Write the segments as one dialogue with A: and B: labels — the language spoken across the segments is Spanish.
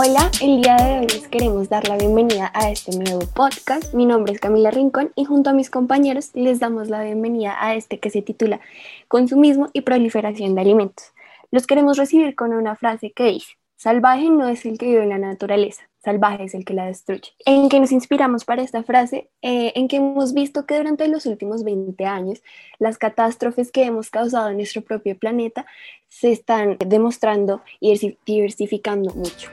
A: Hola, el día de hoy les queremos dar la bienvenida a este nuevo podcast. Mi nombre es Camila Rincón y junto a mis compañeros les damos la bienvenida a este que se titula Consumismo y proliferación de alimentos. Los queremos recibir con una frase que dice, salvaje no es el que vive en la naturaleza, salvaje es el que la destruye. En que nos inspiramos para esta frase, eh, en que hemos visto que durante los últimos 20 años las catástrofes que hemos causado en nuestro propio planeta se están demostrando y diversificando mucho.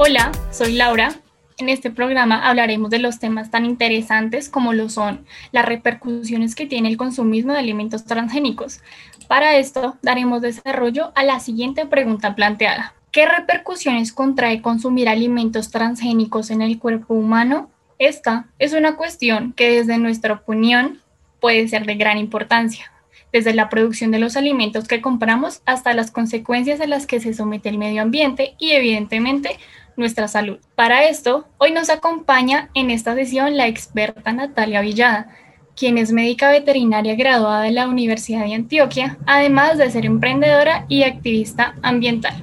B: Hola, soy Laura. En este programa hablaremos de los temas tan interesantes como lo son las repercusiones que tiene el consumismo de alimentos transgénicos. Para esto daremos desarrollo a la siguiente pregunta planteada. ¿Qué repercusiones contrae consumir alimentos transgénicos en el cuerpo humano? Esta es una cuestión que desde nuestra opinión puede ser de gran importancia, desde la producción de los alimentos que compramos hasta las consecuencias a las que se somete el medio ambiente y evidentemente nuestra salud. Para esto, hoy nos acompaña en esta sesión la experta Natalia Villada, quien es médica veterinaria graduada de la Universidad de Antioquia, además de ser emprendedora y activista ambiental.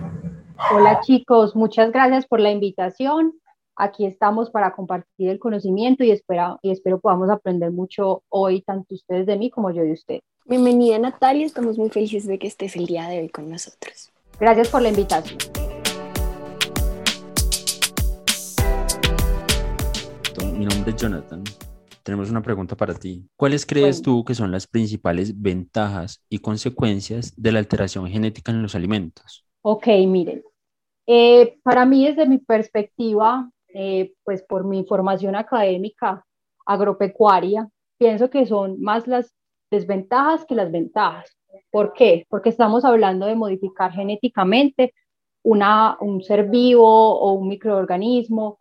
C: Hola chicos, muchas gracias por la invitación. Aquí estamos para compartir el conocimiento y espero, y espero podamos aprender mucho hoy, tanto ustedes de mí como yo de usted.
A: Bienvenida Natalia, estamos muy felices de que estés el día de hoy con nosotros.
C: Gracias por la invitación.
D: Mi nombre es Jonathan. Tenemos una pregunta para ti. ¿Cuáles crees tú que son las principales ventajas y consecuencias de la alteración genética en los alimentos?
C: Ok, miren. Eh, para mí, desde mi perspectiva, eh, pues por mi formación académica agropecuaria, pienso que son más las desventajas que las ventajas. ¿Por qué? Porque estamos hablando de modificar genéticamente una, un ser vivo o un microorganismo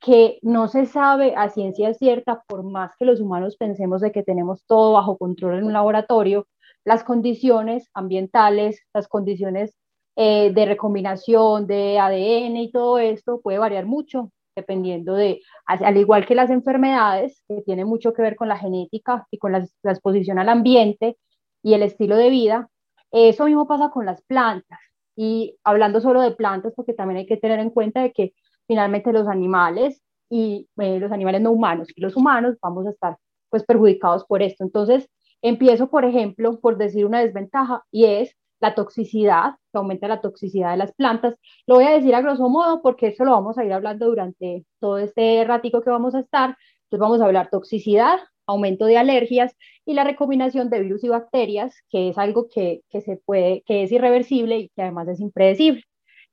C: que no se sabe a ciencia cierta, por más que los humanos pensemos de que tenemos todo bajo control en un laboratorio, las condiciones ambientales, las condiciones eh, de recombinación de ADN y todo esto puede variar mucho dependiendo de, al igual que las enfermedades, que tienen mucho que ver con la genética y con la, la exposición al ambiente y el estilo de vida, eso mismo pasa con las plantas. Y hablando solo de plantas, porque también hay que tener en cuenta de que finalmente los animales y eh, los animales no humanos y los humanos vamos a estar pues perjudicados por esto. Entonces, empiezo, por ejemplo, por decir una desventaja y es la toxicidad, que aumenta la toxicidad de las plantas. Lo voy a decir a grosso modo porque eso lo vamos a ir hablando durante todo este ratico que vamos a estar. Entonces vamos a hablar toxicidad, aumento de alergias y la recombinación de virus y bacterias, que es algo que, que se puede, que es irreversible y que además es impredecible.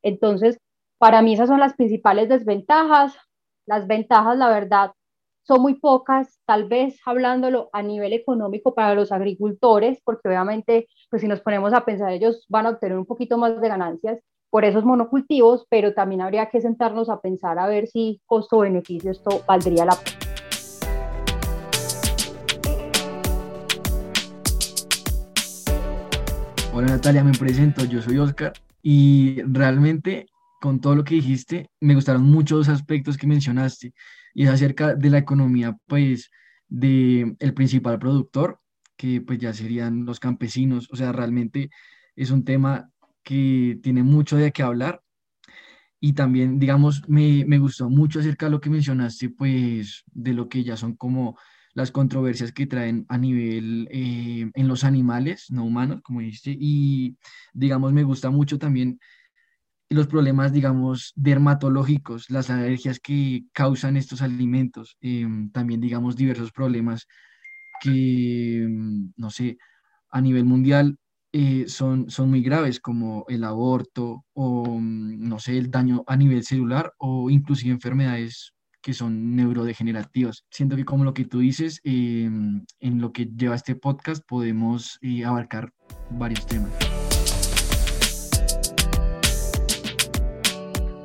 C: Entonces, para mí esas son las principales desventajas. Las ventajas, la verdad, son muy pocas, tal vez hablándolo a nivel económico para los agricultores, porque obviamente, pues si nos ponemos a pensar, ellos van a obtener un poquito más de ganancias por esos monocultivos, pero también habría que sentarnos a pensar a ver si costo-beneficio esto valdría la pena.
E: Hola Natalia, me presento, yo soy Oscar y realmente con todo lo que dijiste, me gustaron mucho los aspectos que mencionaste y es acerca de la economía, pues, del el principal productor, que pues ya serían los campesinos, o sea, realmente es un tema que tiene mucho de qué hablar. Y también, digamos, me, me gustó mucho acerca de lo que mencionaste, pues, de lo que ya son como las controversias que traen a nivel eh, en los animales no humanos, como dijiste, y digamos, me gusta mucho también los problemas, digamos, dermatológicos, las alergias que causan estos alimentos, em, también, digamos, diversos problemas que, em, no sé, a nivel mundial eh, son, son muy graves, como el aborto o, mm, no sé, el daño a nivel celular o inclusive enfermedades que son neurodegenerativas. Siento que como lo que tú dices, em, en lo que lleva este podcast podemos eh, abarcar varios temas.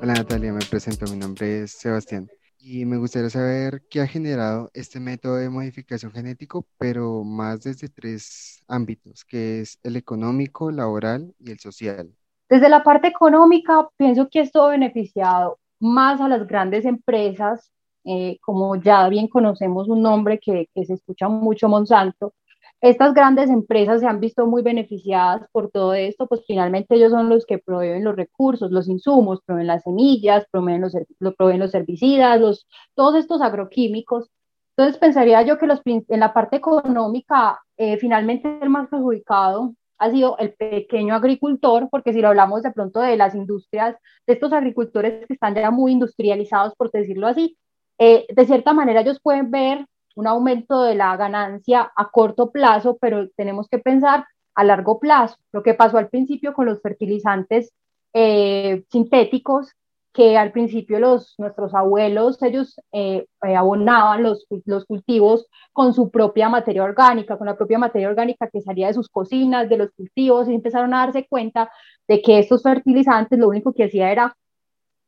F: Hola Natalia, me presento, mi nombre es Sebastián y me gustaría saber qué ha generado este método de modificación genético, pero más desde tres ámbitos, que es el económico, laboral y el social.
C: Desde la parte económica, pienso que esto ha beneficiado más a las grandes empresas, eh, como ya bien conocemos un nombre que, que se escucha mucho, Monsanto, estas grandes empresas se han visto muy beneficiadas por todo esto, pues finalmente ellos son los que proveen los recursos, los insumos, proveen las semillas, proveen los, proveen los herbicidas, los, todos estos agroquímicos. Entonces pensaría yo que los, en la parte económica, eh, finalmente el más perjudicado ha sido el pequeño agricultor, porque si lo hablamos de pronto de las industrias, de estos agricultores que están ya muy industrializados, por decirlo así, eh, de cierta manera ellos pueden ver un aumento de la ganancia a corto plazo, pero tenemos que pensar a largo plazo. Lo que pasó al principio con los fertilizantes eh, sintéticos, que al principio los, nuestros abuelos, ellos eh, eh, abonaban los, los cultivos con su propia materia orgánica, con la propia materia orgánica que salía de sus cocinas, de los cultivos, y empezaron a darse cuenta de que estos fertilizantes lo único que hacía era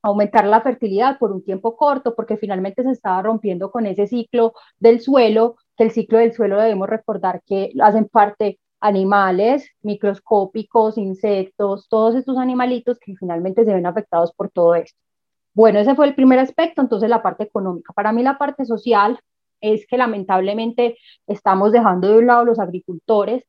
C: aumentar la fertilidad por un tiempo corto, porque finalmente se estaba rompiendo con ese ciclo del suelo, que el ciclo del suelo debemos recordar que hacen parte animales microscópicos, insectos, todos estos animalitos que finalmente se ven afectados por todo esto. Bueno, ese fue el primer aspecto, entonces la parte económica. Para mí la parte social es que lamentablemente estamos dejando de un lado los agricultores,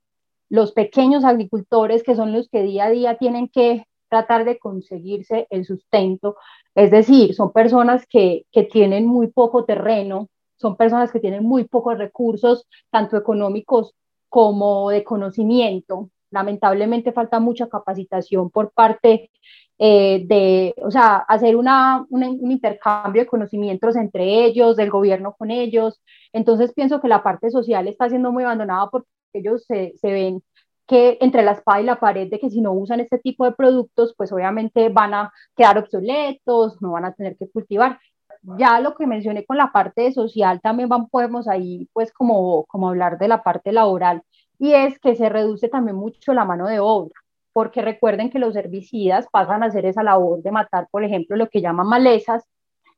C: los pequeños agricultores que son los que día a día tienen que tratar de conseguirse el sustento. Es decir, son personas que, que tienen muy poco terreno, son personas que tienen muy pocos recursos, tanto económicos como de conocimiento. Lamentablemente falta mucha capacitación por parte eh, de, o sea, hacer una, un intercambio de conocimientos entre ellos, del gobierno con ellos. Entonces pienso que la parte social está siendo muy abandonada porque ellos se, se ven que entre la espada y la pared de que si no usan este tipo de productos, pues obviamente van a quedar obsoletos, no van a tener que cultivar. Ya lo que mencioné con la parte social, también van, podemos ahí pues como, como hablar de la parte laboral, y es que se reduce también mucho la mano de obra, porque recuerden que los herbicidas pasan a hacer esa labor de matar, por ejemplo, lo que llaman malezas,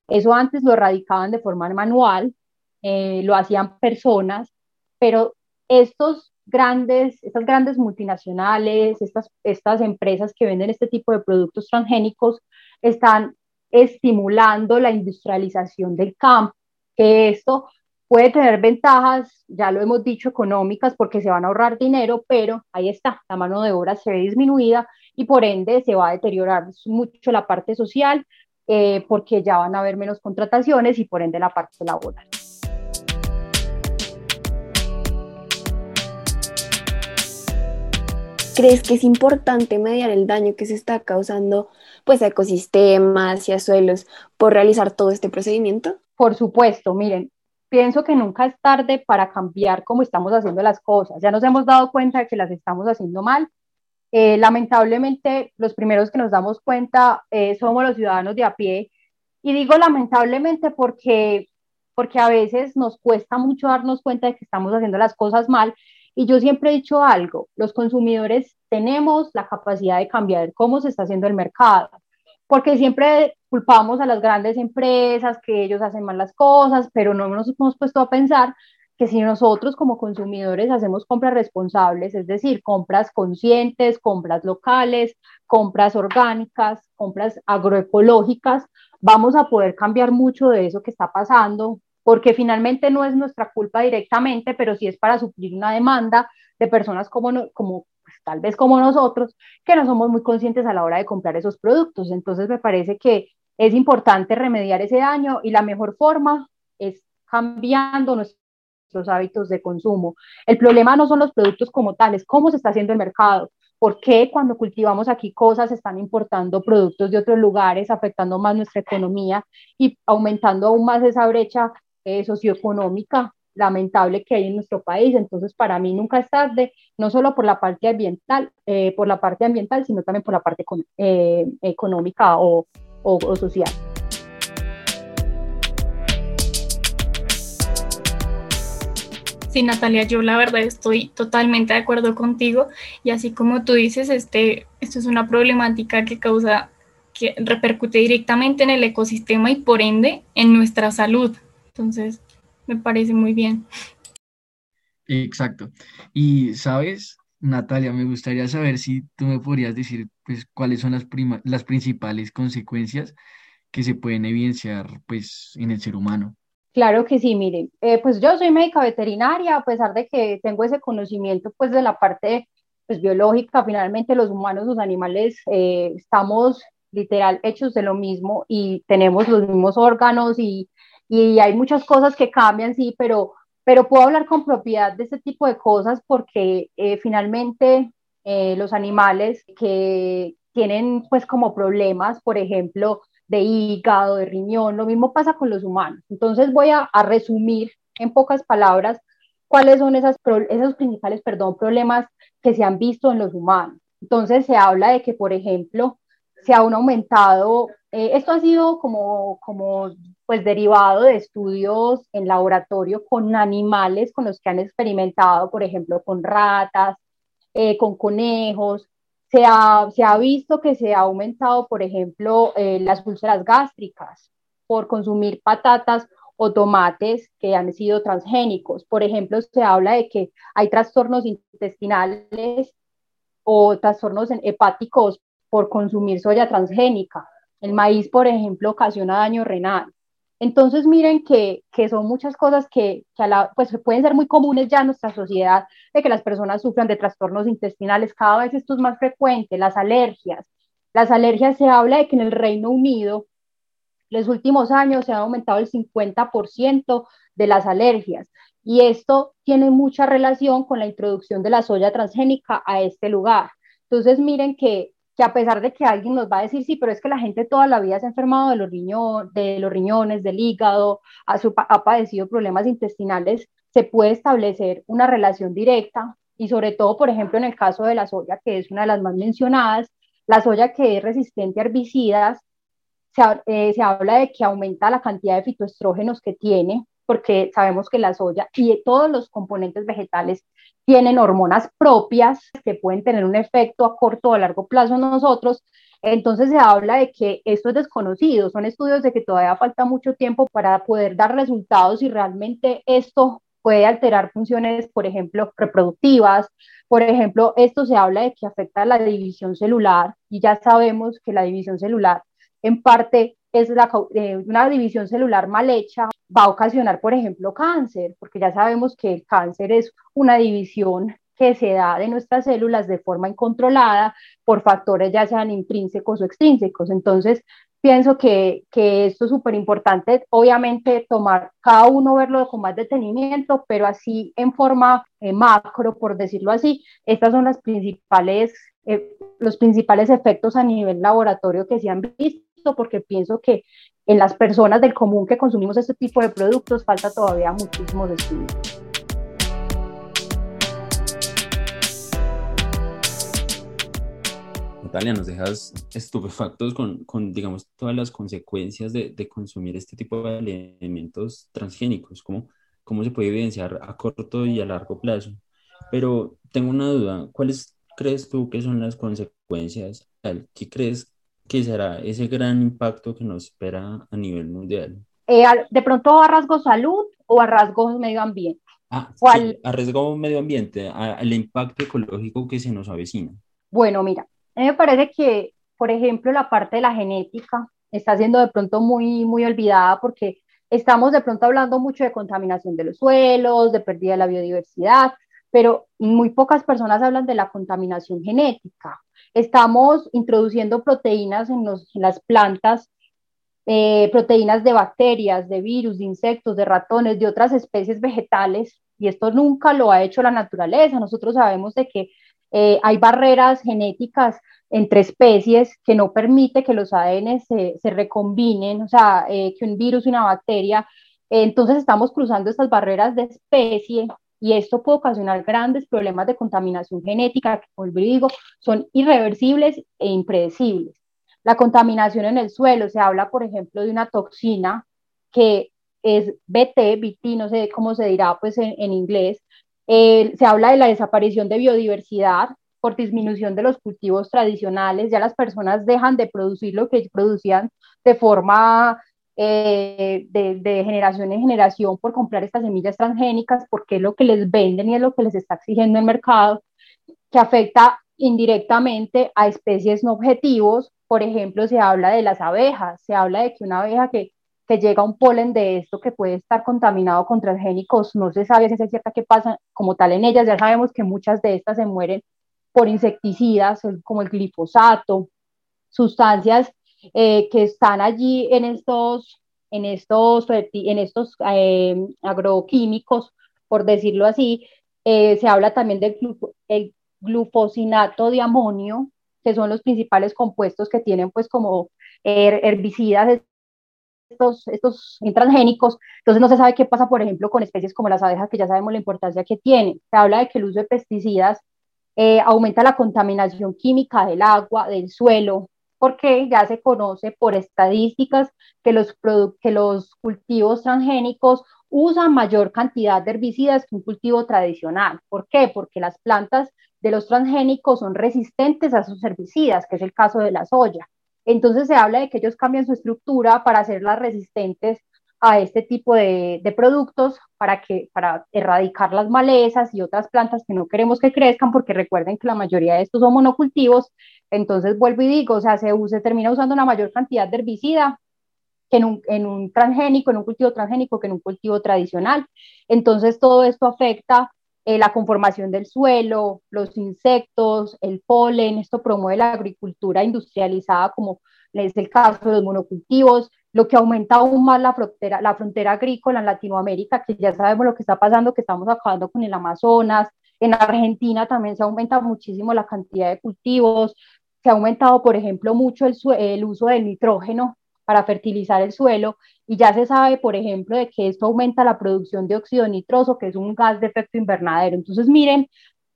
C: eso antes lo erradicaban de forma manual, eh, lo hacían personas, pero estos grandes, estas grandes multinacionales, estas, estas empresas que venden este tipo de productos transgénicos, están estimulando la industrialización del campo, que esto puede tener ventajas, ya lo hemos dicho, económicas, porque se van a ahorrar dinero, pero ahí está, la mano de obra se ve disminuida y por ende se va a deteriorar mucho la parte social, eh, porque ya van a haber menos contrataciones y por ende la parte laboral.
A: ¿Crees que es importante mediar el daño que se está causando pues, a ecosistemas y a suelos por realizar todo este procedimiento?
C: Por supuesto, miren, pienso que nunca es tarde para cambiar cómo estamos haciendo las cosas. Ya nos hemos dado cuenta de que las estamos haciendo mal. Eh, lamentablemente, los primeros que nos damos cuenta eh, somos los ciudadanos de a pie. Y digo lamentablemente porque, porque a veces nos cuesta mucho darnos cuenta de que estamos haciendo las cosas mal y yo siempre he dicho algo, los consumidores tenemos la capacidad de cambiar cómo se está haciendo el mercado, porque siempre culpamos a las grandes empresas que ellos hacen mal las cosas, pero no nos hemos puesto a pensar que si nosotros como consumidores hacemos compras responsables, es decir, compras conscientes, compras locales, compras orgánicas, compras agroecológicas, vamos a poder cambiar mucho de eso que está pasando, porque finalmente no es nuestra culpa directamente, pero sí es para suplir una demanda de personas como, como pues, tal vez como nosotros, que no somos muy conscientes a la hora de comprar esos productos. Entonces me parece que es importante remediar ese daño y la mejor forma es cambiando nuestros hábitos de consumo. El problema no son los productos como tales, cómo se está haciendo el mercado, por qué cuando cultivamos aquí cosas están importando productos de otros lugares, afectando más nuestra economía y aumentando aún más esa brecha eh, socioeconómica lamentable que hay en nuestro país. Entonces, para mí nunca es tarde, no solo por la parte ambiental, eh, por la parte ambiental, sino también por la parte eh, económica o, o, social.
B: Sí, Natalia, yo la verdad estoy totalmente de acuerdo contigo y así como tú dices, este, esto es una problemática que causa, que repercute directamente en el ecosistema y por ende en nuestra salud. Entonces, me parece muy bien.
E: Exacto. Y, ¿sabes, Natalia? Me gustaría saber si tú me podrías decir, pues, cuáles son las, las principales consecuencias que se pueden evidenciar, pues, en el ser humano.
C: Claro que sí, miren, eh, pues yo soy médica veterinaria, a pesar de que tengo ese conocimiento pues de la parte pues, biológica, finalmente los humanos, los animales, eh, estamos literal hechos de lo mismo y tenemos los mismos órganos y, y hay muchas cosas que cambian, sí, pero, pero puedo hablar con propiedad de este tipo de cosas porque eh, finalmente los animales que tienen pues como problemas, por ejemplo, de hígado, de riñón, lo mismo pasa con los humanos. Entonces voy a, resumir en pocas palabras cuáles son esas, esos principales perdón, problemas que se han visto en los humanos. Entonces se habla de que, por ejemplo, se ha aumentado, eh, esto ha sido como, como pues derivado de estudios en laboratorio con animales con los que han experimentado, por ejemplo, con ratas, eh, con conejos, se ha, visto que se ha aumentado, por ejemplo, eh, las úlceras gástricas por consumir patatas o tomates que han sido transgénicos. Por ejemplo, se habla de que hay trastornos intestinales o trastornos hepáticos por consumir soya transgénica. El maíz, por ejemplo, ocasiona daño renal. Entonces, miren que, son muchas cosas que, pues, pueden ser muy comunes ya en nuestra sociedad, de que las personas sufran de trastornos intestinales. Cada vez esto es más frecuente, las alergias. Las alergias se habla de que en el Reino Unido, los últimos años se ha aumentado el 50% de las alergias. Y esto tiene mucha relación con la introducción de la soya transgénica a este lugar. Entonces, miren que que a pesar de que alguien nos va a decir, sí, pero es que la gente toda la vida se ha enfermado de los, de los riñones, del hígado, ha, ha padecido problemas intestinales, se puede establecer una relación directa y sobre todo, por ejemplo, en el caso de la soya, que es una de las más mencionadas, la soya que es resistente a herbicidas, se, eh, se habla de que aumenta la cantidad de fitoestrógenos que tiene, porque sabemos que la soya y todos los componentes vegetales tienen hormonas propias que pueden tener un efecto a corto o a largo plazo en nosotros. Entonces se habla de que esto es desconocido, son estudios de que todavía falta mucho tiempo para poder dar resultados y realmente esto puede alterar funciones, por ejemplo, reproductivas. Por ejemplo, esto se habla de que afecta a la división celular y ya sabemos que la división celular en parte es la, eh, una división celular mal hecha, va a ocasionar, por ejemplo, cáncer, porque ya sabemos que el cáncer es una división que se da de nuestras células de forma incontrolada por factores ya sean intrínsecos o extrínsecos. Entonces, pienso que, que esto es súper importante, obviamente tomar cada uno, verlo con más detenimiento, pero así en forma eh, macro, por decirlo así, estas son las principales, eh, los principales efectos a nivel laboratorio que se han visto porque pienso que en las personas del común que consumimos este tipo de productos falta todavía muchísimos estudios.
D: Natalia, nos dejas estupefactos con, con, digamos, todas las consecuencias de, de, consumir este tipo de alimentos transgénicos, cómo, cómo se puede evidenciar a corto y a largo plazo. Pero tengo una duda, ¿cuáles crees tú que son las consecuencias? ¿Qué crees ¿qué será ese gran impacto que nos espera a nivel mundial?
C: Eh, de pronto a rasgo salud o a rasgo medio ambiente.
D: Ah, ¿Cuál? a rasgo medio ambiente, al impacto ecológico que se nos avecina.
C: Bueno, mira, a mí me parece que, por ejemplo, la parte de la genética está siendo de pronto muy, muy olvidada porque estamos de pronto hablando mucho de contaminación de los suelos, de pérdida de la biodiversidad, pero muy pocas personas hablan de la contaminación genética estamos introduciendo proteínas en, las plantas, eh, proteínas de bacterias, de virus, de insectos, de ratones, de otras especies vegetales, y esto nunca lo ha hecho la naturaleza. Nosotros sabemos de que eh, hay barreras genéticas entre especies que no permite que los ADN se, recombinen, o sea, eh, que un virus y una bacteria. entonces estamos cruzando estas barreras de especie y esto puede ocasionar grandes problemas de contaminación genética que, como digo, son irreversibles e impredecibles. La contaminación en el suelo, se habla, por ejemplo, de una toxina que es BT, BT, no sé cómo se dirá pues en, inglés, eh, se habla de la desaparición de biodiversidad por disminución de los cultivos tradicionales, ya las personas dejan de producir lo que producían de forma eh, de, generación en generación por comprar estas semillas transgénicas, porque es lo que les venden y es lo que les está exigiendo el mercado, que afecta indirectamente a especies no objetivos. Por ejemplo, se habla de las abejas, se habla de que una abeja que, que llega un polen de esto que puede estar contaminado con transgénicos, no se sabe si es cierta qué pasa como tal en ellas, ya sabemos que muchas de estas se mueren por insecticidas como el glifosato, sustancias eh, que están allí en estos, en estos, en estos eh, agroquímicos, por decirlo así. Eh, se habla también del el glufosinato de amonio, que son los principales compuestos que tienen pues como herbicidas estos, estos transgénicos, entonces no se sabe qué pasa, por ejemplo, con especies como las abejas, que ya sabemos la importancia que tienen. Se habla de que el uso de pesticidas eh, aumenta la contaminación química del agua, del suelo, porque ya se conoce por estadísticas que los, que los cultivos transgénicos usan mayor cantidad de herbicidas que un cultivo tradicional. ¿Por qué? Porque las plantas de los transgénicos son resistentes a esos herbicidas, que es el caso de la soya. Entonces se habla de que ellos cambian su estructura para hacerlas resistentes a este tipo de, productos para, que, para erradicar las malezas y otras plantas que no queremos que crezcan, porque recuerden que la mayoría de estos son monocultivos. Entonces vuelvo y digo, o sea, se, se termina usando una mayor cantidad de herbicida que en un, en un transgénico, en un cultivo transgénico que en un cultivo tradicional. Entonces todo esto afecta eh, la conformación del suelo, los insectos, el polen, esto promueve la agricultura industrializada como es el caso de los monocultivos, lo que aumenta aún más la frontera, la frontera agrícola en Latinoamérica, que ya sabemos lo que está pasando, que estamos acabando con el Amazonas, en Argentina también se aumenta muchísimo la cantidad de cultivos, se ha aumentado, por ejemplo, mucho el, el uso del nitrógeno para fertilizar el suelo y ya se sabe, por ejemplo, de que esto aumenta la producción de óxido nitroso, que es un gas de efecto invernadero. Entonces, miren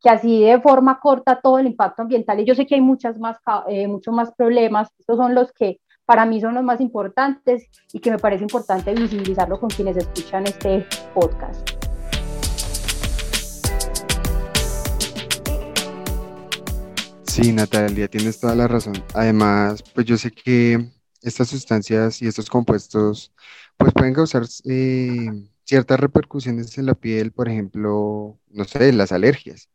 C: que así de forma corta todo el impacto ambiental y yo sé que hay muchas más, eh, muchos más problemas, estos son los que para mí son los más importantes y que me parece importante visibilizarlo con quienes escuchan este podcast.
F: Sí, Natalia, tienes toda la razón. Además, pues yo sé que estas sustancias y estos compuestos pues pueden causar eh, ciertas repercusiones en la piel, por ejemplo, no sé, las alergias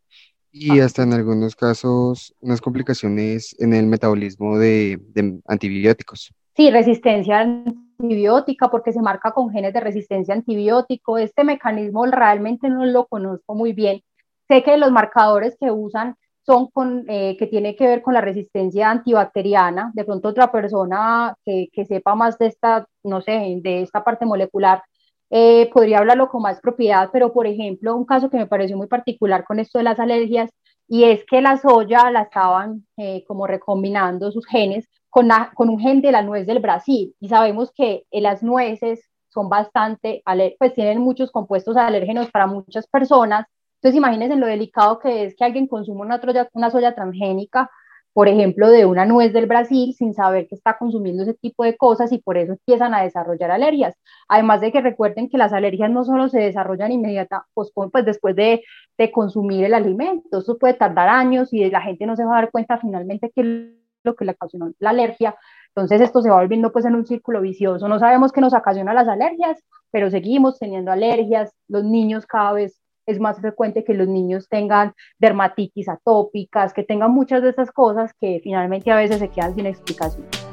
F: y ah. hasta en algunos casos unas complicaciones en el metabolismo de, de antibióticos.
C: Sí, resistencia antibiótica porque se marca con genes de resistencia antibiótico. Este mecanismo realmente no lo conozco muy bien. Sé que los marcadores que usan son con, eh, que tiene que ver con la resistencia antibacteriana. De pronto otra persona que, que sepa más de esta, no sé, de esta parte molecular, eh, podría hablarlo con más propiedad, pero por ejemplo, un caso que me pareció muy particular con esto de las alergias, y es que la soya la estaban eh, como recombinando sus genes con, con un gen de la nuez del Brasil, y sabemos que las nueces son bastante, pues tienen muchos compuestos alérgenos para muchas personas, entonces, imagínense lo delicado que es que alguien consuma una, una soya transgénica, por ejemplo, de una nuez del Brasil, sin saber que está consumiendo ese tipo de cosas y por eso empiezan a desarrollar alergias. Además de que recuerden que las alergias no solo se desarrollan inmediata, pues, pues después de, de consumir el alimento, eso puede tardar años y la gente no se va a dar cuenta finalmente que lo que le ocasionó la alergia. Entonces esto se va volviendo pues en un círculo vicioso. No sabemos qué nos ocasiona las alergias, pero seguimos teniendo alergias. Los niños cada vez es más frecuente que los niños tengan dermatitis atópicas, que tengan muchas de esas cosas que finalmente a veces se quedan sin explicación.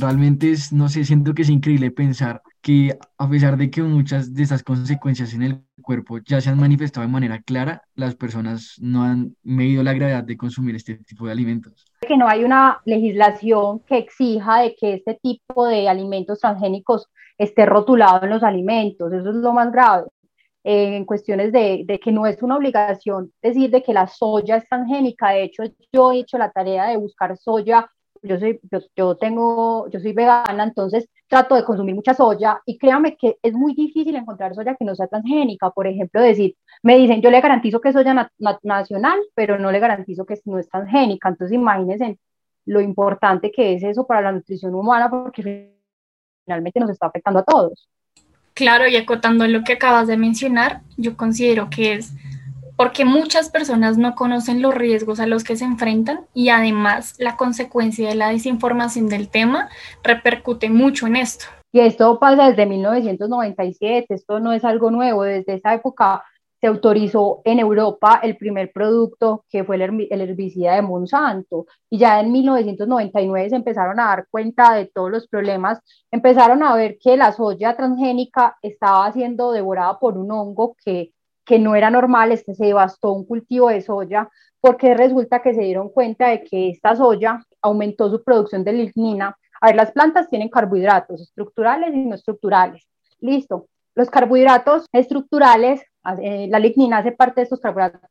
E: Realmente es, no sé, siento que es increíble pensar que a pesar de que muchas de estas consecuencias en el cuerpo ya se han manifestado de manera clara, las personas no han medido la gravedad de consumir este tipo de alimentos.
C: Que no hay una legislación que exija de que este tipo de alimentos transgénicos esté rotulado en los alimentos, eso es lo más grave. Eh, en cuestiones de, de, que no es una obligación decir de que la soya es transgénica, de hecho yo he hecho la tarea de buscar soya yo soy, yo, tengo, yo soy vegana, entonces trato de consumir mucha soya y créanme que es muy difícil encontrar soya que no sea transgénica. Por ejemplo, decir, me dicen, yo le garantizo que es soya nacional, pero no le garantizo que no es transgénica. Entonces imagínense lo importante que es eso para la nutrición humana porque finalmente nos está afectando a todos.
B: Claro, y acotando lo que acabas de mencionar, yo considero que es porque muchas personas no conocen los riesgos a los que se enfrentan y además la consecuencia de la desinformación del tema repercute mucho en esto.
C: Y esto pasa desde 1997, esto no es algo nuevo, desde esa época se autorizó en Europa el primer producto que fue el, herbicida de Monsanto y ya en 1999 se empezaron a dar cuenta de todos los problemas, empezaron a ver que la soya transgénica estaba siendo devorada por un hongo que, que no era normal, este se devastó un cultivo de soya porque resulta que se dieron cuenta de que esta soya aumentó su producción de lignina. A ver, las plantas tienen carbohidratos estructurales y no estructurales. Listo. Los carbohidratos estructurales eh, la lignina hace parte de estos,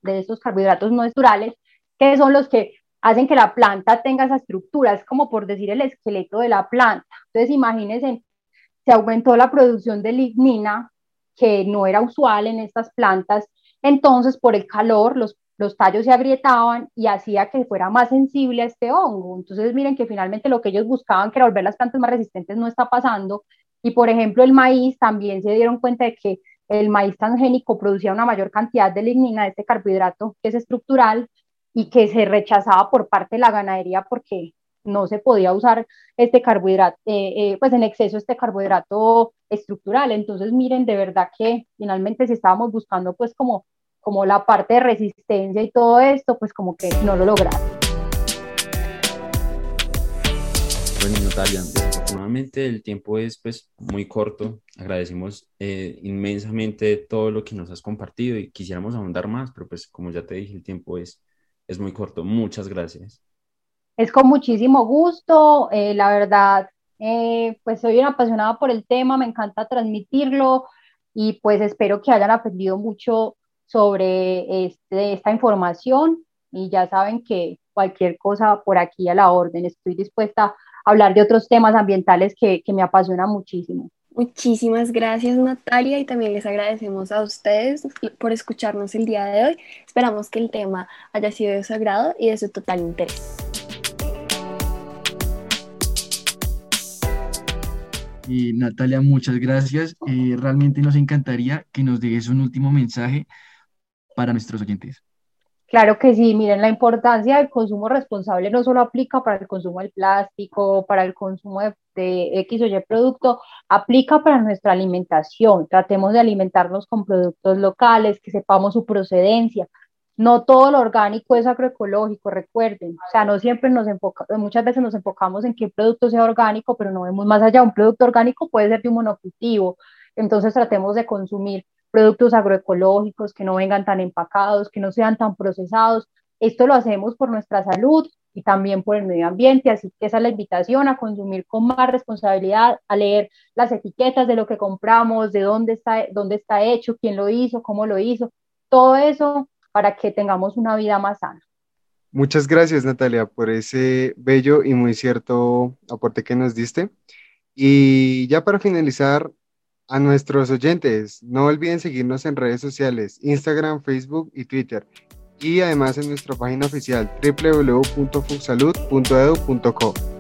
C: de estos carbohidratos no estructurales, que son los que hacen que la planta tenga esa estructura, es como por decir el esqueleto de la planta. Entonces, imagínense, se aumentó la producción de lignina, que no era usual en estas plantas, entonces por el calor los, los tallos se agrietaban y hacía que fuera más sensible a este hongo. Entonces, miren que finalmente lo que ellos buscaban, que era volver las plantas más resistentes, no está pasando. Y por ejemplo, el maíz también se dieron cuenta de que el maíz transgénico producía una mayor cantidad de lignina, de este carbohidrato que es estructural y que se rechazaba por parte de la ganadería porque no se podía usar este carbohidrato, eh, eh, pues en exceso este carbohidrato estructural. Entonces, miren, de verdad que finalmente si estábamos buscando pues como, como la parte de resistencia y todo esto, pues como que no lo lograron.
D: Bueno, Natalia, desafortunadamente el tiempo es pues muy corto. Agradecemos eh, inmensamente todo lo que nos has compartido y quisiéramos ahondar más, pero pues como ya te dije, el tiempo es, es muy corto. Muchas gracias.
C: Es con muchísimo gusto. Eh, la verdad, eh, pues soy una apasionada por el tema, me encanta transmitirlo y pues espero que hayan aprendido mucho sobre este, esta información y ya saben que cualquier cosa por aquí a la orden, estoy dispuesta hablar de otros temas ambientales que, que me apasionan muchísimo.
A: Muchísimas gracias Natalia y también les agradecemos a ustedes por escucharnos el día de hoy. Esperamos que el tema haya sido de su agrado y de su total interés.
E: Natalia, muchas gracias. Eh, realmente nos encantaría que nos dejes un último mensaje para nuestros oyentes.
C: Claro que sí, miren, la importancia del consumo responsable no solo aplica para el consumo del plástico, para el consumo de, X o Y producto, aplica para nuestra alimentación. Tratemos de alimentarnos con productos locales, que sepamos su procedencia. No todo lo orgánico es agroecológico, recuerden. O sea, no siempre nos enfocamos, muchas veces nos enfocamos en que el producto sea orgánico, pero no vemos más allá. Un producto orgánico puede ser de un monocultivo. Entonces tratemos de consumir productos agroecológicos, que no vengan tan empacados, que no sean tan procesados. Esto lo hacemos por nuestra salud y también por el medio ambiente, así que esa es la invitación a consumir con más responsabilidad, a leer las etiquetas de lo que compramos, de dónde está, dónde está hecho, quién lo hizo, cómo lo hizo, todo eso para que tengamos una vida más sana.
F: Muchas gracias Natalia por ese bello y muy cierto aporte que nos diste. Y ya para finalizar, a nuestros oyentes, no olviden seguirnos en redes sociales, Instagram, Facebook y Twitter. Y además en nuestra página oficial www.fuxsalud.edu.co.